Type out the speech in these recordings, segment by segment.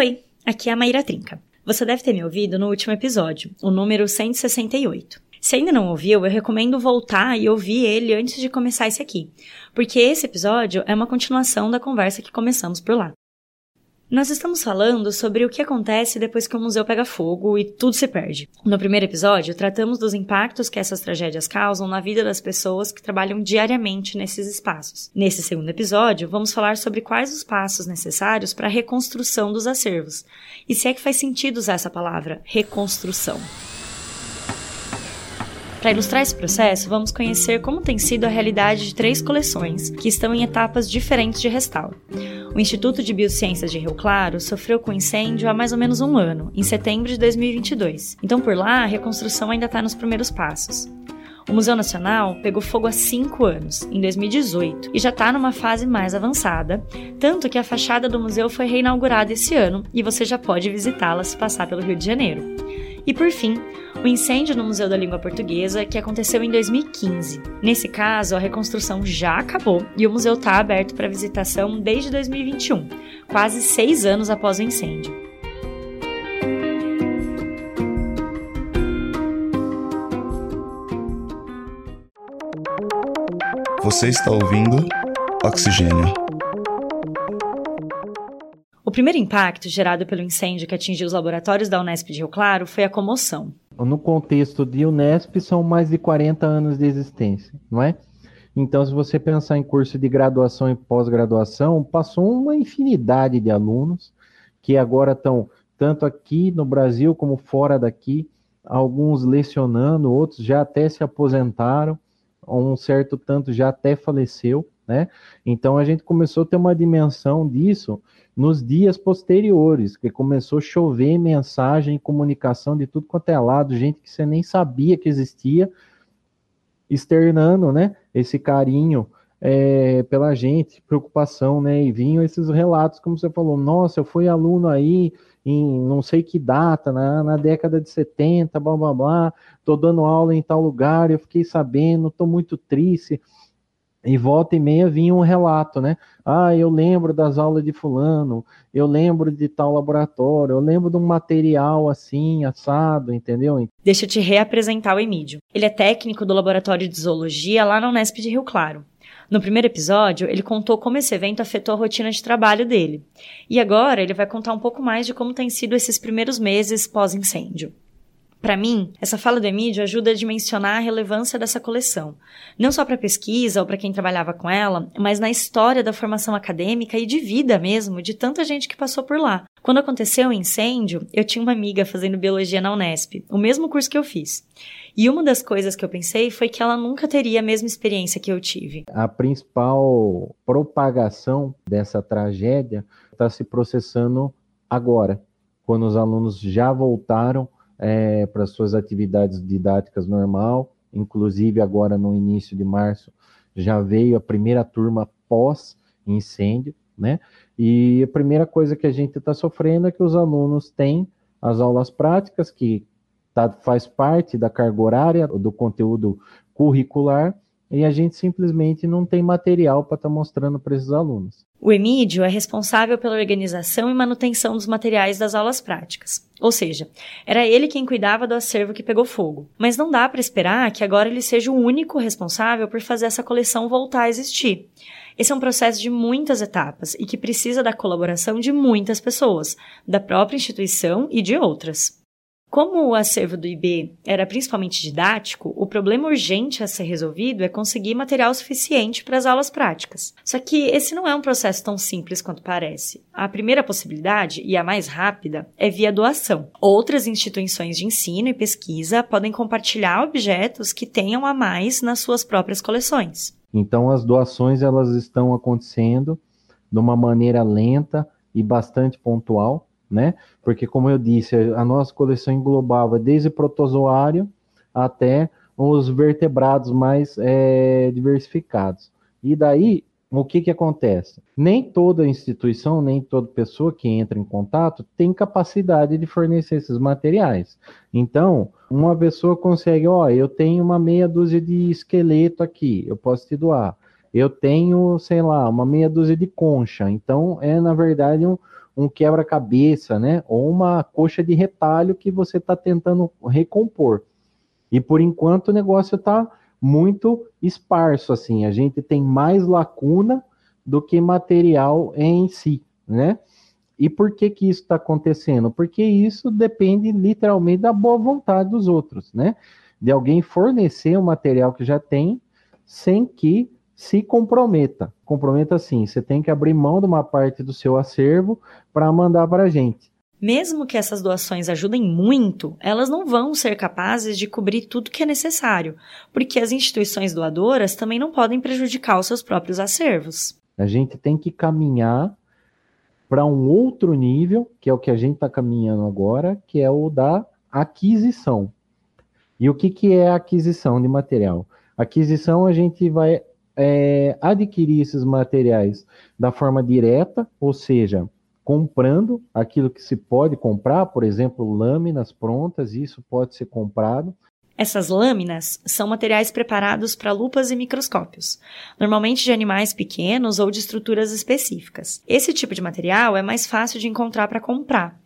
Oi, aqui é a Maíra Trinca. Você deve ter me ouvido no último episódio, o número 168. Se ainda não ouviu, eu recomendo voltar e ouvir ele antes de começar esse aqui, porque esse episódio é uma continuação da conversa que começamos por lá. Nós estamos falando sobre o que acontece depois que o museu pega fogo e tudo se perde. No primeiro episódio, tratamos dos impactos que essas tragédias causam na vida das pessoas que trabalham diariamente nesses espaços. Nesse segundo episódio, vamos falar sobre quais os passos necessários para a reconstrução dos acervos. E se é que faz sentido usar essa palavra, reconstrução. Para ilustrar esse processo, vamos conhecer como tem sido a realidade de três coleções que estão em etapas diferentes de restauro. O Instituto de Biociências de Rio Claro sofreu com incêndio há mais ou menos um ano, em setembro de 2022. Então, por lá, a reconstrução ainda está nos primeiros passos. O Museu Nacional pegou fogo há cinco anos, em 2018, e já está numa fase mais avançada, tanto que a fachada do museu foi reinaugurada esse ano e você já pode visitá-la se passar pelo Rio de Janeiro. E por fim, o incêndio no Museu da Língua Portuguesa, que aconteceu em 2015. Nesse caso, a reconstrução já acabou e o museu está aberto para visitação desde 2021, quase seis anos após o incêndio. Você está ouvindo Oxigênio. O primeiro impacto gerado pelo incêndio que atingiu os laboratórios da Unesp de Rio Claro foi a comoção. No contexto de Unesp, são mais de 40 anos de existência, não é? Então, se você pensar em curso de graduação e pós-graduação, passou uma infinidade de alunos que agora estão tanto aqui no Brasil como fora daqui, alguns lecionando, outros já até se aposentaram, um certo tanto já até faleceu, né? Então a gente começou a ter uma dimensão disso nos dias posteriores, que começou a chover mensagem, comunicação de tudo quanto é lado, gente que você nem sabia que existia, externando, né, esse carinho é, pela gente, preocupação, né, e vinham esses relatos, como você falou, nossa, eu fui aluno aí em não sei que data, na, na década de 70, blá, blá, blá, tô dando aula em tal lugar, eu fiquei sabendo, tô muito triste, e volta e meia vinha um relato, né? Ah, eu lembro das aulas de fulano, eu lembro de tal laboratório, eu lembro de um material assim, assado, entendeu? Deixa eu te reapresentar o Emílio. Ele é técnico do Laboratório de Zoologia lá na Unesp de Rio Claro. No primeiro episódio, ele contou como esse evento afetou a rotina de trabalho dele. E agora ele vai contar um pouco mais de como tem sido esses primeiros meses pós-incêndio. Para mim, essa fala do Emílio ajuda a dimensionar a relevância dessa coleção, não só para pesquisa ou para quem trabalhava com ela, mas na história da formação acadêmica e de vida mesmo de tanta gente que passou por lá. Quando aconteceu o incêndio, eu tinha uma amiga fazendo biologia na Unesp, o mesmo curso que eu fiz. E uma das coisas que eu pensei foi que ela nunca teria a mesma experiência que eu tive. A principal propagação dessa tragédia está se processando agora, quando os alunos já voltaram é, para suas atividades didáticas normal. Inclusive, agora no início de março, já veio a primeira turma pós-incêndio, né? E a primeira coisa que a gente está sofrendo é que os alunos têm as aulas práticas, que tá, faz parte da carga horária, do conteúdo curricular, e a gente simplesmente não tem material para estar tá mostrando para esses alunos. O Emídio é responsável pela organização e manutenção dos materiais das aulas práticas. Ou seja, era ele quem cuidava do acervo que pegou fogo. Mas não dá para esperar que agora ele seja o único responsável por fazer essa coleção voltar a existir. Esse é um processo de muitas etapas e que precisa da colaboração de muitas pessoas, da própria instituição e de outras. Como o acervo do IB era principalmente didático, o problema urgente a ser resolvido é conseguir material suficiente para as aulas práticas. Só que esse não é um processo tão simples quanto parece. A primeira possibilidade, e a mais rápida, é via doação. Outras instituições de ensino e pesquisa podem compartilhar objetos que tenham a mais nas suas próprias coleções. Então as doações elas estão acontecendo de uma maneira lenta e bastante pontual né? Porque, como eu disse, a nossa coleção englobava desde protozoário até os vertebrados mais é, diversificados. E daí, o que, que acontece? Nem toda instituição, nem toda pessoa que entra em contato tem capacidade de fornecer esses materiais. Então, uma pessoa consegue, ó, eu tenho uma meia dúzia de esqueleto aqui, eu posso te doar. Eu tenho, sei lá, uma meia dúzia de concha. Então, é na verdade um, um quebra-cabeça, né? Ou uma coxa de retalho que você está tentando recompor. E por enquanto o negócio está muito esparso, assim. A gente tem mais lacuna do que material em si, né? E por que que isso está acontecendo? Porque isso depende literalmente da boa vontade dos outros, né? De alguém fornecer o material que já tem sem que se comprometa. Comprometa sim, você tem que abrir mão de uma parte do seu acervo para mandar para a gente. Mesmo que essas doações ajudem muito, elas não vão ser capazes de cobrir tudo que é necessário, porque as instituições doadoras também não podem prejudicar os seus próprios acervos. A gente tem que caminhar para um outro nível, que é o que a gente está caminhando agora, que é o da aquisição. E o que, que é a aquisição de material? Aquisição, a gente vai é, adquirir esses materiais da forma direta, ou seja, comprando aquilo que se pode comprar, por exemplo, lâminas prontas, isso pode ser comprado. Essas lâminas são materiais preparados para lupas e microscópios, normalmente de animais pequenos ou de estruturas específicas. Esse tipo de material é mais fácil de encontrar para comprar.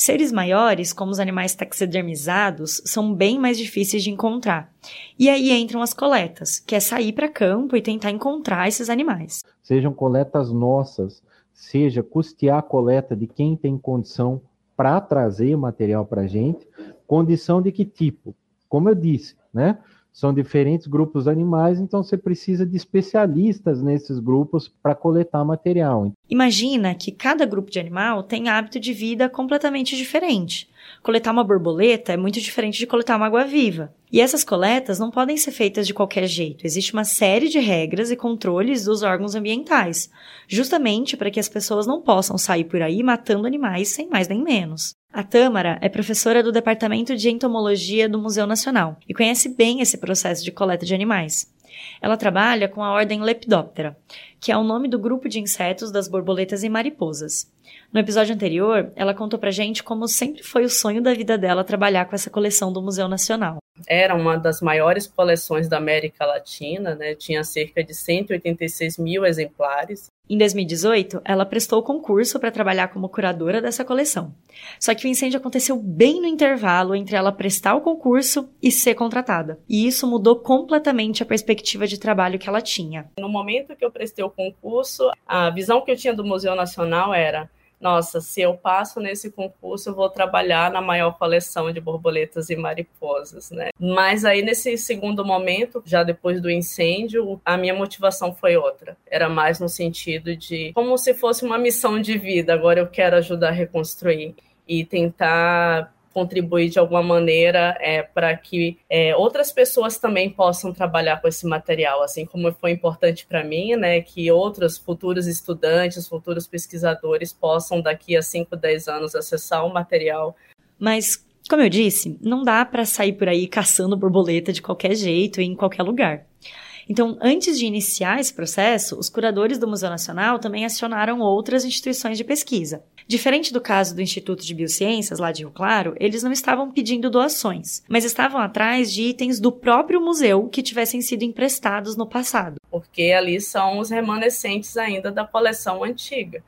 Seres maiores, como os animais taxidermizados, são bem mais difíceis de encontrar. E aí entram as coletas, que é sair para campo e tentar encontrar esses animais. Sejam coletas nossas, seja custear a coleta de quem tem condição para trazer o material para a gente. Condição de que tipo? Como eu disse, né? São diferentes grupos animais, então você precisa de especialistas nesses grupos para coletar material. Imagina que cada grupo de animal tem hábito de vida completamente diferente. Coletar uma borboleta é muito diferente de coletar uma água-viva. E essas coletas não podem ser feitas de qualquer jeito. Existe uma série de regras e controles dos órgãos ambientais, justamente para que as pessoas não possam sair por aí matando animais sem mais nem menos. A Tâmara é professora do Departamento de Entomologia do Museu Nacional e conhece bem esse processo de coleta de animais. Ela trabalha com a ordem Lepidoptera, que é o nome do grupo de insetos das borboletas e mariposas. No episódio anterior, ela contou pra gente como sempre foi o sonho da vida dela trabalhar com essa coleção do Museu Nacional. Era uma das maiores coleções da América Latina, né? tinha cerca de 186 mil exemplares. Em 2018, ela prestou o concurso para trabalhar como curadora dessa coleção. Só que o incêndio aconteceu bem no intervalo entre ela prestar o concurso e ser contratada. E isso mudou completamente a perspectiva de trabalho que ela tinha. No momento que eu prestei o concurso, a visão que eu tinha do Museu Nacional era nossa, se eu passo nesse concurso, eu vou trabalhar na maior coleção de borboletas e mariposas, né? Mas aí nesse segundo momento, já depois do incêndio, a minha motivação foi outra. Era mais no sentido de como se fosse uma missão de vida. Agora eu quero ajudar a reconstruir e tentar contribuir de alguma maneira é, para que é, outras pessoas também possam trabalhar com esse material, assim como foi importante para mim, né, que outros futuros estudantes, futuros pesquisadores possam daqui a 5, 10 anos acessar o material. Mas, como eu disse, não dá para sair por aí caçando borboleta de qualquer jeito em qualquer lugar. Então, antes de iniciar esse processo, os curadores do Museu Nacional também acionaram outras instituições de pesquisa. Diferente do caso do Instituto de Biociências, lá de Rio Claro, eles não estavam pedindo doações, mas estavam atrás de itens do próprio museu que tivessem sido emprestados no passado. Porque ali são os remanescentes ainda da coleção antiga.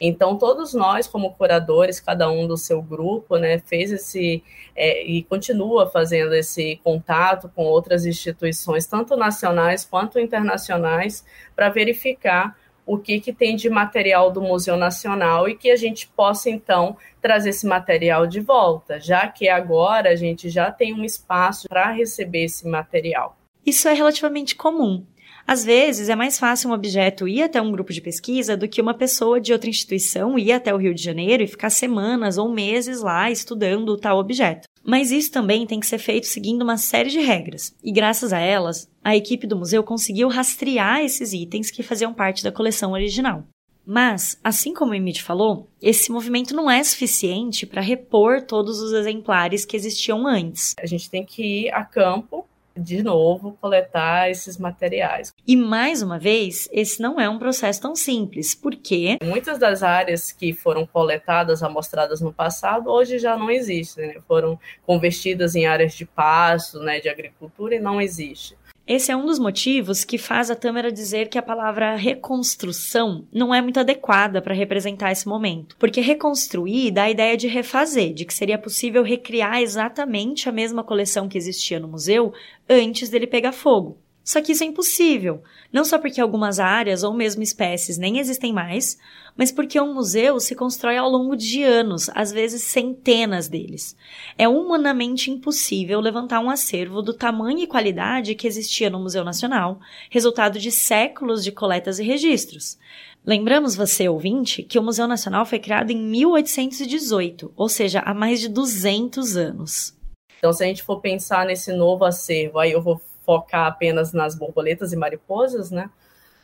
Então, todos nós, como curadores, cada um do seu grupo, né, fez esse é, e continua fazendo esse contato com outras instituições, tanto nacionais quanto internacionais, para verificar o que, que tem de material do Museu Nacional e que a gente possa, então, trazer esse material de volta, já que agora a gente já tem um espaço para receber esse material. Isso é relativamente comum. Às vezes, é mais fácil um objeto ir até um grupo de pesquisa do que uma pessoa de outra instituição ir até o Rio de Janeiro e ficar semanas ou meses lá estudando tal objeto. Mas isso também tem que ser feito seguindo uma série de regras, e graças a elas, a equipe do museu conseguiu rastrear esses itens que faziam parte da coleção original. Mas, assim como o Emid falou, esse movimento não é suficiente para repor todos os exemplares que existiam antes. A gente tem que ir a campo de novo coletar esses materiais. E mais uma vez, esse não é um processo tão simples, porque muitas das áreas que foram coletadas, amostradas no passado, hoje já não existem, né? foram convertidas em áreas de pasto, né, de agricultura e não existe. Esse é um dos motivos que faz a Tâmara dizer que a palavra reconstrução não é muito adequada para representar esse momento, porque reconstruir dá a ideia de refazer, de que seria possível recriar exatamente a mesma coleção que existia no museu antes dele pegar fogo. Só que isso é impossível, não só porque algumas áreas ou mesmo espécies nem existem mais, mas porque um museu se constrói ao longo de anos, às vezes centenas deles. É humanamente impossível levantar um acervo do tamanho e qualidade que existia no Museu Nacional, resultado de séculos de coletas e registros. Lembramos você, ouvinte, que o Museu Nacional foi criado em 1818, ou seja, há mais de 200 anos. Então, se a gente for pensar nesse novo acervo, aí eu vou focar apenas nas borboletas e mariposas, né?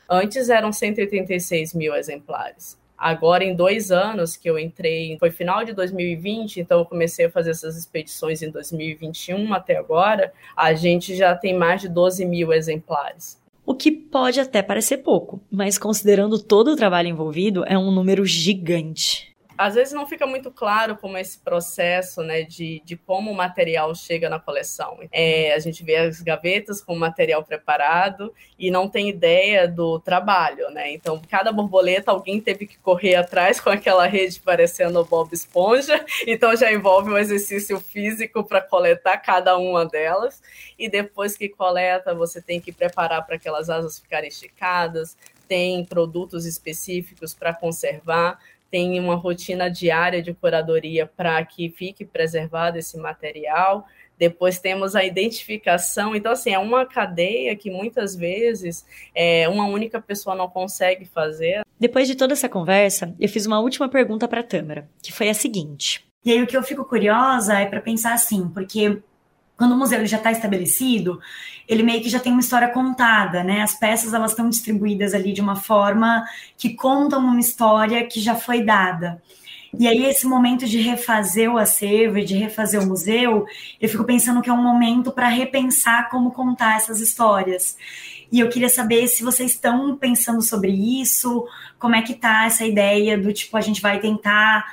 Antes eram 186 mil exemplares. Agora, em dois anos que eu entrei, foi final de 2020, então eu comecei a fazer essas expedições em 2021 até agora, a gente já tem mais de 12 mil exemplares. O que pode até parecer pouco, mas considerando todo o trabalho envolvido, é um número gigante às vezes não fica muito claro como é esse processo né, de, de como o material chega na coleção. É, a gente vê as gavetas com o material preparado e não tem ideia do trabalho, né? Então, cada borboleta alguém teve que correr atrás com aquela rede parecendo o Bob Esponja, então já envolve um exercício físico para coletar cada uma delas. E depois que coleta, você tem que preparar para aquelas asas ficarem esticadas, tem produtos específicos para conservar tem uma rotina diária de curadoria para que fique preservado esse material. Depois temos a identificação. Então, assim, é uma cadeia que muitas vezes é, uma única pessoa não consegue fazer. Depois de toda essa conversa, eu fiz uma última pergunta para a Tâmara, que foi a seguinte. E aí o que eu fico curiosa é para pensar assim, porque quando o museu já está estabelecido, ele meio que já tem uma história contada, né? As peças elas estão distribuídas ali de uma forma que contam uma história que já foi dada. E aí esse momento de refazer o acervo e de refazer o museu, eu fico pensando que é um momento para repensar como contar essas histórias. E eu queria saber se vocês estão pensando sobre isso, como é que tá essa ideia do tipo a gente vai tentar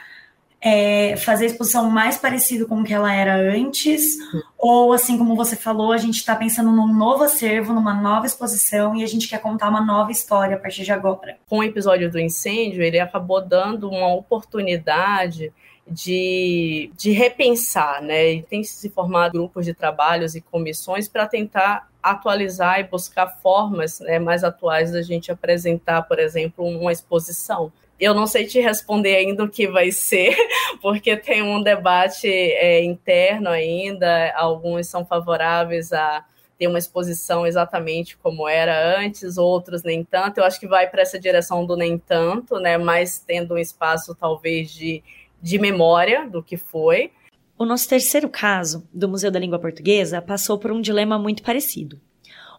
é, fazer a exposição mais parecido com o que ela era antes, ou assim como você falou, a gente está pensando num novo acervo, numa nova exposição e a gente quer contar uma nova história a partir de agora. Com o episódio do incêndio, ele acabou dando uma oportunidade de, de repensar, né? E tem se formado grupos de trabalhos e comissões para tentar atualizar e buscar formas né, mais atuais da gente apresentar, por exemplo, uma exposição. Eu não sei te responder ainda o que vai ser, porque tem um debate é, interno ainda. Alguns são favoráveis a ter uma exposição exatamente como era antes, outros nem tanto. Eu acho que vai para essa direção do nem tanto, né? Mas tendo um espaço talvez de, de memória do que foi. O nosso terceiro caso, do Museu da Língua Portuguesa, passou por um dilema muito parecido.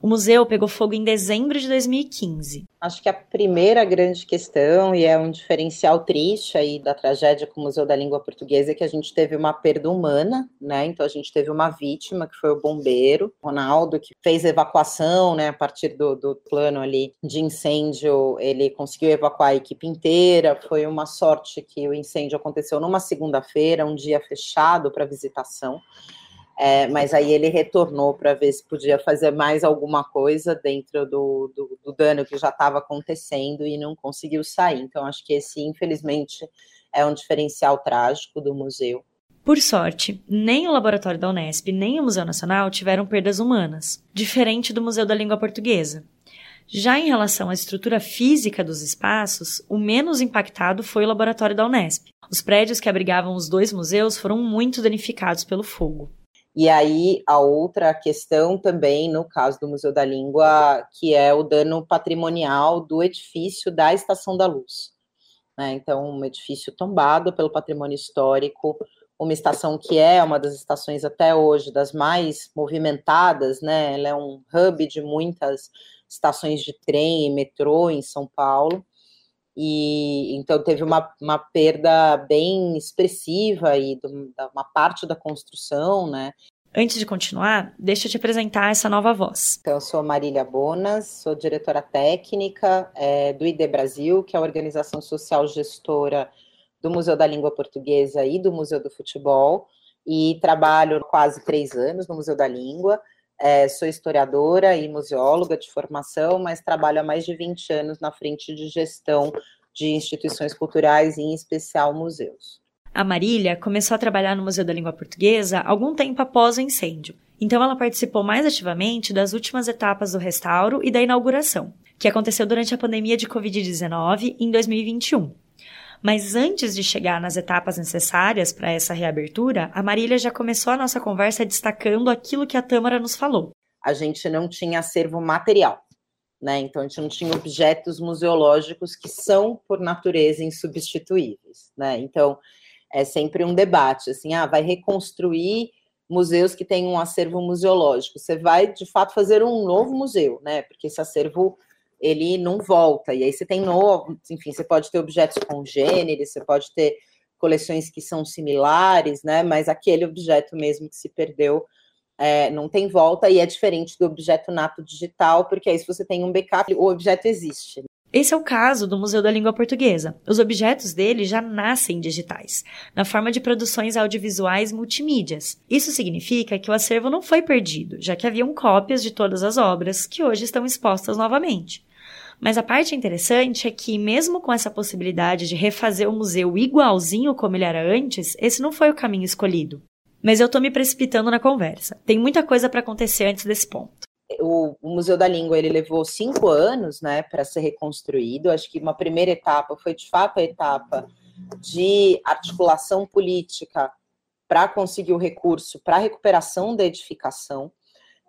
O museu pegou fogo em dezembro de 2015. Acho que a primeira grande questão, e é um diferencial triste aí da tragédia com o Museu da Língua Portuguesa, é que a gente teve uma perda humana, né? Então a gente teve uma vítima, que foi o bombeiro, Ronaldo, que fez evacuação, né? A partir do, do plano ali de incêndio, ele conseguiu evacuar a equipe inteira. Foi uma sorte que o incêndio aconteceu numa segunda-feira, um dia fechado para visitação. É, mas aí ele retornou para ver se podia fazer mais alguma coisa dentro do, do, do dano que já estava acontecendo e não conseguiu sair. Então, acho que esse, infelizmente, é um diferencial trágico do museu. Por sorte, nem o laboratório da Unesp nem o Museu Nacional tiveram perdas humanas, diferente do Museu da Língua Portuguesa. Já em relação à estrutura física dos espaços, o menos impactado foi o laboratório da Unesp. Os prédios que abrigavam os dois museus foram muito danificados pelo fogo. E aí, a outra questão também, no caso do Museu da Língua, que é o dano patrimonial do edifício da Estação da Luz. Né? Então, um edifício tombado pelo patrimônio histórico, uma estação que é uma das estações até hoje das mais movimentadas, né? Ela é um hub de muitas estações de trem e metrô em São Paulo e então teve uma, uma perda bem expressiva e uma parte da construção, né? Antes de continuar, deixa eu te apresentar essa nova voz. Então, eu sou Marília Bonas, sou diretora técnica é, do ID Brasil, que é a organização social gestora do Museu da Língua Portuguesa e do Museu do Futebol, e trabalho quase três anos no Museu da Língua. É, sou historiadora e museóloga de formação, mas trabalho há mais de 20 anos na frente de gestão de instituições culturais, em especial museus. A Marília começou a trabalhar no Museu da Língua Portuguesa algum tempo após o incêndio. Então ela participou mais ativamente das últimas etapas do restauro e da inauguração, que aconteceu durante a pandemia de Covid-19 em 2021. Mas antes de chegar nas etapas necessárias para essa reabertura, a Marília já começou a nossa conversa destacando aquilo que a Tâmara nos falou. A gente não tinha acervo material, né? Então a gente não tinha objetos museológicos que são por natureza insubstituíveis, né? Então é sempre um debate, assim, ah, vai reconstruir museus que têm um acervo museológico. Você vai de fato fazer um novo museu, né? Porque esse acervo ele não volta. E aí você tem novo, enfim, você pode ter objetos congêneres, você pode ter coleções que são similares, né? Mas aquele objeto mesmo que se perdeu é, não tem volta e é diferente do objeto nato digital, porque aí se você tem um backup, o objeto existe. Esse é o caso do Museu da Língua Portuguesa. Os objetos dele já nascem digitais, na forma de produções audiovisuais multimídias. Isso significa que o acervo não foi perdido, já que haviam cópias de todas as obras que hoje estão expostas novamente. Mas a parte interessante é que, mesmo com essa possibilidade de refazer o museu igualzinho como ele era antes, esse não foi o caminho escolhido. Mas eu tô me precipitando na conversa. Tem muita coisa para acontecer antes desse ponto. O, Museu da Língua ele levou cinco anos, né, para ser reconstruído. Acho que uma primeira etapa foi de fato a etapa de articulação política para conseguir o recurso para recuperação da edificação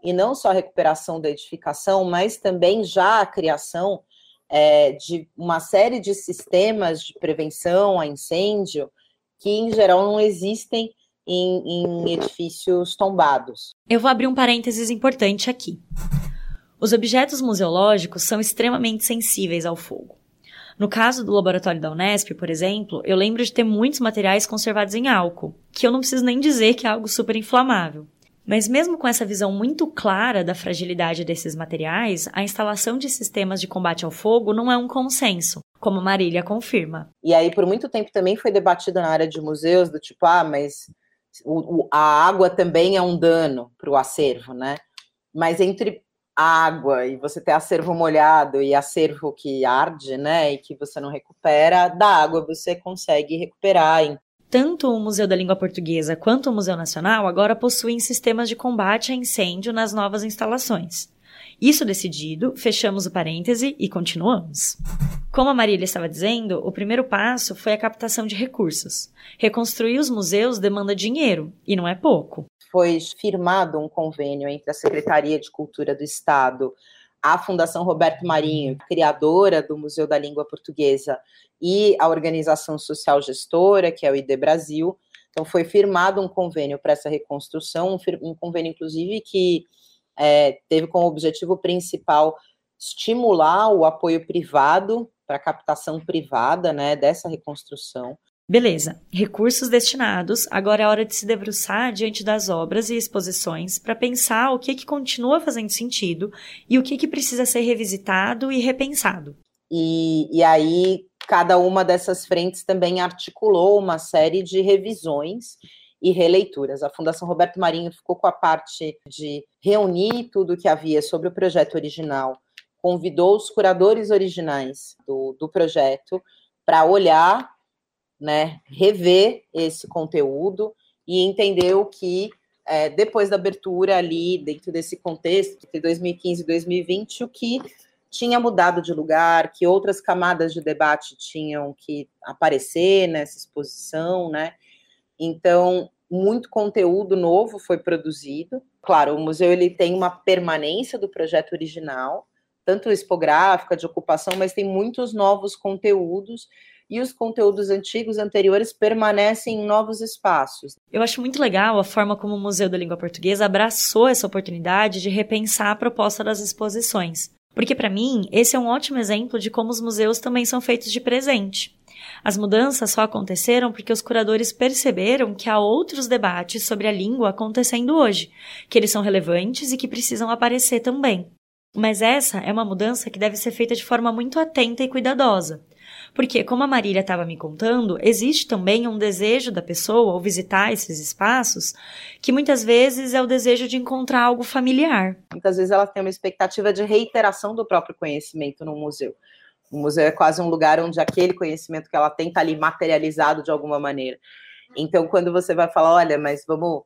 e não só a recuperação da edificação, mas também já a criação é, de uma série de sistemas de prevenção a incêndio que, em geral, não existem em, em edifícios tombados. Eu vou abrir um parênteses importante aqui. Os objetos museológicos são extremamente sensíveis ao fogo. No caso do laboratório da Unesp, por exemplo, eu lembro de ter muitos materiais conservados em álcool, que eu não preciso nem dizer que é algo super inflamável. Mas mesmo com essa visão muito clara da fragilidade desses materiais, a instalação de sistemas de combate ao fogo não é um consenso, como Marília confirma. E aí, por muito tempo também foi debatido na área de museus, do tipo, ah, mas o, o, a água também é um dano para o acervo, né? Mas entre água e você ter acervo molhado e acervo que arde, né, e que você não recupera, da água você consegue recuperar. Tanto o Museu da Língua Portuguesa quanto o Museu Nacional agora possuem sistemas de combate a incêndio nas novas instalações. Isso decidido, fechamos o parêntese e continuamos. Como a Marília estava dizendo, o primeiro passo foi a captação de recursos. Reconstruir os museus demanda dinheiro, e não é pouco. Foi firmado um convênio entre a Secretaria de Cultura do Estado, a Fundação Roberto Marinho, criadora do Museu da Língua Portuguesa, e a organização social gestora, que é o ID Brasil. Então, foi firmado um convênio para essa reconstrução, um convênio, inclusive, que é, teve como objetivo principal estimular o apoio privado para captação privada né, dessa reconstrução. Beleza, recursos destinados, agora é hora de se debruçar diante das obras e exposições para pensar o que, que continua fazendo sentido e o que, que precisa ser revisitado e repensado. E, e aí, cada uma dessas frentes também articulou uma série de revisões e releituras. A Fundação Roberto Marinho ficou com a parte de reunir tudo o que havia sobre o projeto original, convidou os curadores originais do, do projeto para olhar, né, rever esse conteúdo e entender o que, é, depois da abertura ali, dentro desse contexto, de 2015 e 2020, o que tinha mudado de lugar, que outras camadas de debate tinham que aparecer nessa exposição, né? Então, muito conteúdo novo foi produzido. Claro, o museu ele tem uma permanência do projeto original, tanto expográfica, de ocupação, mas tem muitos novos conteúdos e os conteúdos antigos, anteriores, permanecem em novos espaços. Eu acho muito legal a forma como o Museu da Língua Portuguesa abraçou essa oportunidade de repensar a proposta das exposições. Porque, para mim, esse é um ótimo exemplo de como os museus também são feitos de presente. As mudanças só aconteceram porque os curadores perceberam que há outros debates sobre a língua acontecendo hoje, que eles são relevantes e que precisam aparecer também. Mas essa é uma mudança que deve ser feita de forma muito atenta e cuidadosa, Porque, como a Marília estava me contando, existe também um desejo da pessoa ao visitar esses espaços, que muitas vezes é o desejo de encontrar algo familiar. Muitas vezes ela tem uma expectativa de reiteração do próprio conhecimento no museu. O museu é quase um lugar onde aquele conhecimento que ela tem está ali materializado de alguma maneira. Então, quando você vai falar, olha, mas vamos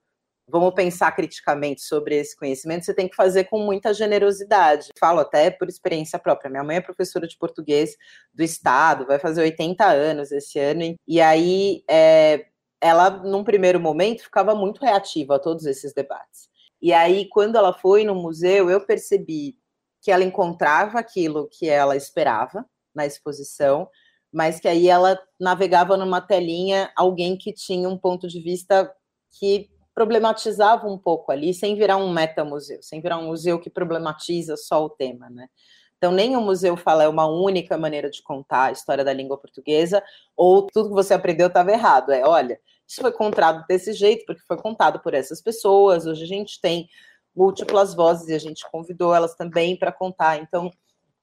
vamos pensar criticamente sobre esse conhecimento, você tem que fazer com muita generosidade. Falo até por experiência própria. Minha mãe é professora de português do Estado, vai fazer 80 anos esse ano, e aí é, ela, num primeiro momento, ficava muito reativa a todos esses debates. E aí, quando ela foi no museu, eu percebi que ela encontrava aquilo que ela esperava na exposição, mas que aí ela navegava numa telinha alguém que tinha um ponto de vista que problematizava um pouco ali, sem virar um metamuseu, sem virar um museu que problematiza só o tema, né? Então, nem o museu fala é uma única maneira de contar a história da língua portuguesa, ou tudo que você aprendeu estava errado. É, olha, isso foi contado desse jeito, porque foi contado por essas pessoas. Hoje a gente tem múltiplas vozes e a gente convidou elas também para contar. Então,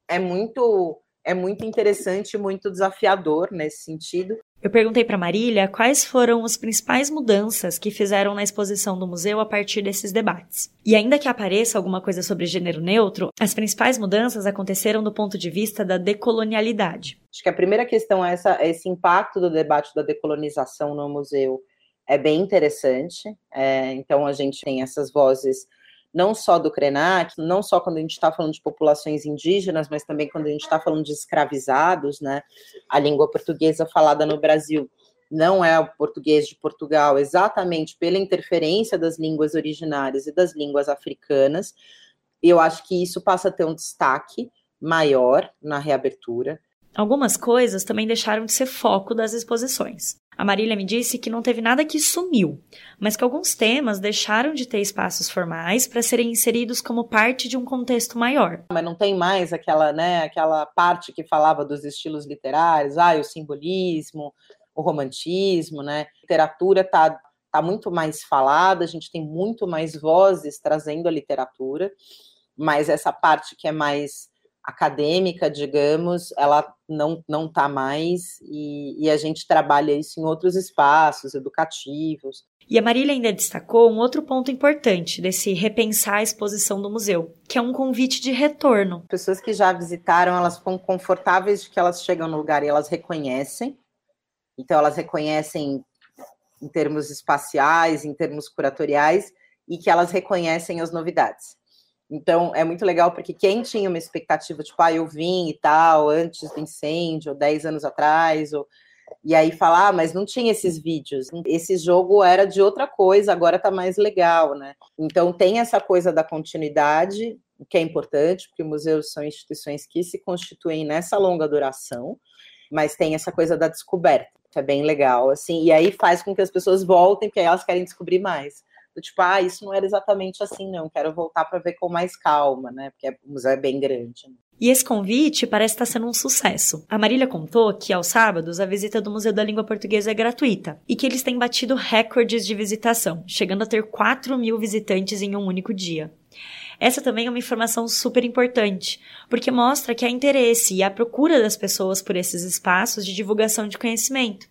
é muito é muito interessante, muito desafiador nesse sentido. Eu perguntei para Marília quais foram as principais mudanças que fizeram na exposição do museu a partir desses debates. E ainda que apareça alguma coisa sobre gênero neutro, as principais mudanças aconteceram do ponto de vista da decolonialidade. Acho que a primeira questão é essa, esse impacto do debate da decolonização no museu é bem interessante. É, então a gente tem essas vozes não só do Krenak, não só quando a gente está falando de populações indígenas, mas também quando a gente está falando de escravizados, né? A língua portuguesa falada no Brasil não é o português de Portugal, exatamente pela interferência das línguas originárias e das línguas africanas. Eu acho que isso passa a ter um destaque maior na reabertura. Algumas coisas também deixaram de ser foco das exposições. A Marília me disse que não teve nada que sumiu, mas que alguns temas deixaram de ter espaços formais para serem inseridos como parte de um contexto maior. Mas não tem mais aquela, né, aquela parte que falava dos estilos literários, ah, o simbolismo, o romantismo, né? A literatura está tá muito mais falada, a gente tem muito mais vozes trazendo a literatura, mas essa parte que é mais acadêmica, digamos, ela não não está mais e, e, a gente trabalha isso em outros espaços educativos. E a Marília ainda destacou um outro ponto importante desse repensar a exposição do museu, que é um convite de retorno. Pessoas que já visitaram, elas ficam confortáveis de que elas chegam no lugar e elas reconhecem. Então elas reconhecem em termos espaciais, em termos curatoriais e que elas reconhecem as novidades. Então, é muito legal porque quem tinha uma expectativa, tipo, ah, eu vim e tal, antes do incêndio, ou 10 anos atrás, ou... e aí falar, ah, mas não tinha esses vídeos. Esse jogo era de outra coisa, agora tá mais legal, né? Então, tem essa coisa da continuidade, que é importante, porque museus são instituições que se constituem nessa longa duração, mas tem essa coisa da descoberta, que é bem legal, assim, e aí faz com que as pessoas voltem, porque aí elas querem descobrir mais do tipo, ah, isso não era exatamente assim, não, quero voltar para ver com mais calma, né? Porque o museu é bem grande. Né? E esse convite parece estar sendo um sucesso. A Marília contou que, aos sábados, a visita do Museu da Língua Portuguesa é gratuita e que eles têm batido recordes de visitação, chegando a ter 4 mil visitantes em um único dia. Essa também é uma informação super importante, porque mostra que há interesse e há procura das pessoas por esses espaços de divulgação de conhecimento.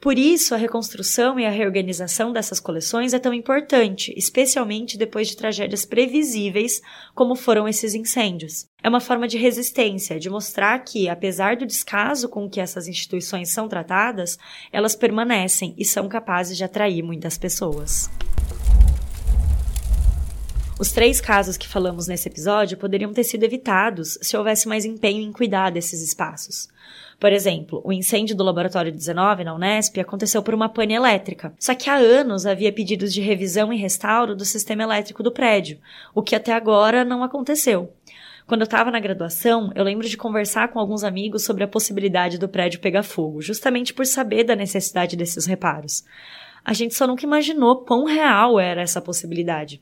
Por isso, a reconstrução e a reorganização dessas coleções é tão importante, especialmente depois de tragédias previsíveis, como foram esses incêndios. É uma forma de resistência, de mostrar que, apesar do descaso com que essas instituições são tratadas, elas permanecem e são capazes de atrair muitas pessoas. Os três casos que falamos nesse episódio poderiam ter sido evitados se houvesse mais empenho em cuidar desses espaços. Por exemplo, o incêndio do Laboratório 19 na Unesp aconteceu por uma pane elétrica. Só que há anos havia pedidos de revisão e restauro do sistema elétrico do prédio, o que até agora não aconteceu. Quando eu estava na graduação, eu lembro de conversar com alguns amigos sobre a possibilidade do prédio pegar fogo, justamente por saber da necessidade desses reparos. A gente só nunca imaginou quão real era essa possibilidade.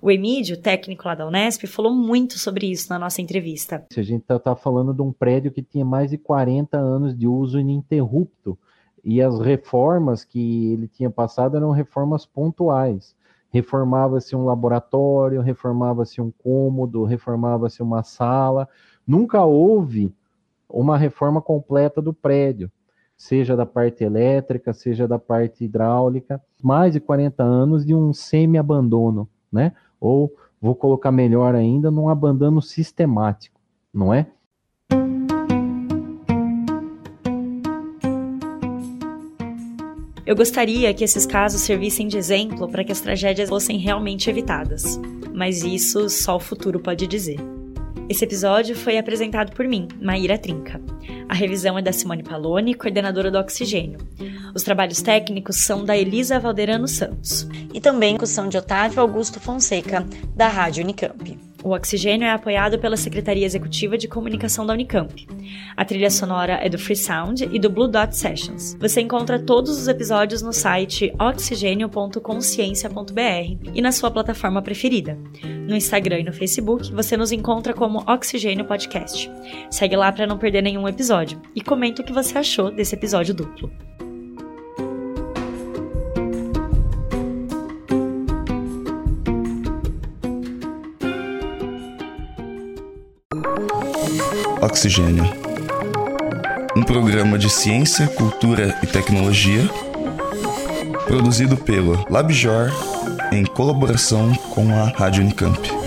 O Emílio, técnico lá da Unesp, falou muito sobre isso na nossa entrevista. A gente está tá falando de um prédio que tinha mais de 40 anos de uso ininterrupto e as reformas que ele tinha passado eram reformas pontuais. Reformava-se um laboratório, reformava-se um cômodo, reformava-se uma sala. Nunca houve uma reforma completa do prédio, seja da parte elétrica, seja da parte hidráulica, mais de 40 anos de um semi-abandono, né? Ou vou colocar melhor ainda, num abandono sistemático, não é? Eu gostaria que esses casos servissem de exemplo para que as tragédias fossem realmente evitadas, mas isso só o futuro pode dizer. Esse episódio foi apresentado por mim, Maíra Trinca. A revisão é da Simone Paloni, coordenadora do Oxigênio. Os trabalhos técnicos são da Elisa Valderano Santos. E também são de Otávio Augusto Fonseca, da Rádio Unicamp. O Oxigênio é apoiado pela Secretaria Executiva de Comunicação da Unicamp. A trilha sonora é do Free Sound e do Blue Dot Sessions. Você encontra todos os episódios no site oxigênio.consciência.br e na sua plataforma preferida. No Instagram e no Facebook, você nos encontra como Oxigênio Podcast. Segue lá para não perder nenhum episódio e comenta o que você achou desse episódio duplo. Oxigênio. Um programa de ciência, cultura e tecnologia produzido pelo LabJor em colaboração com a Rádio Unicamp.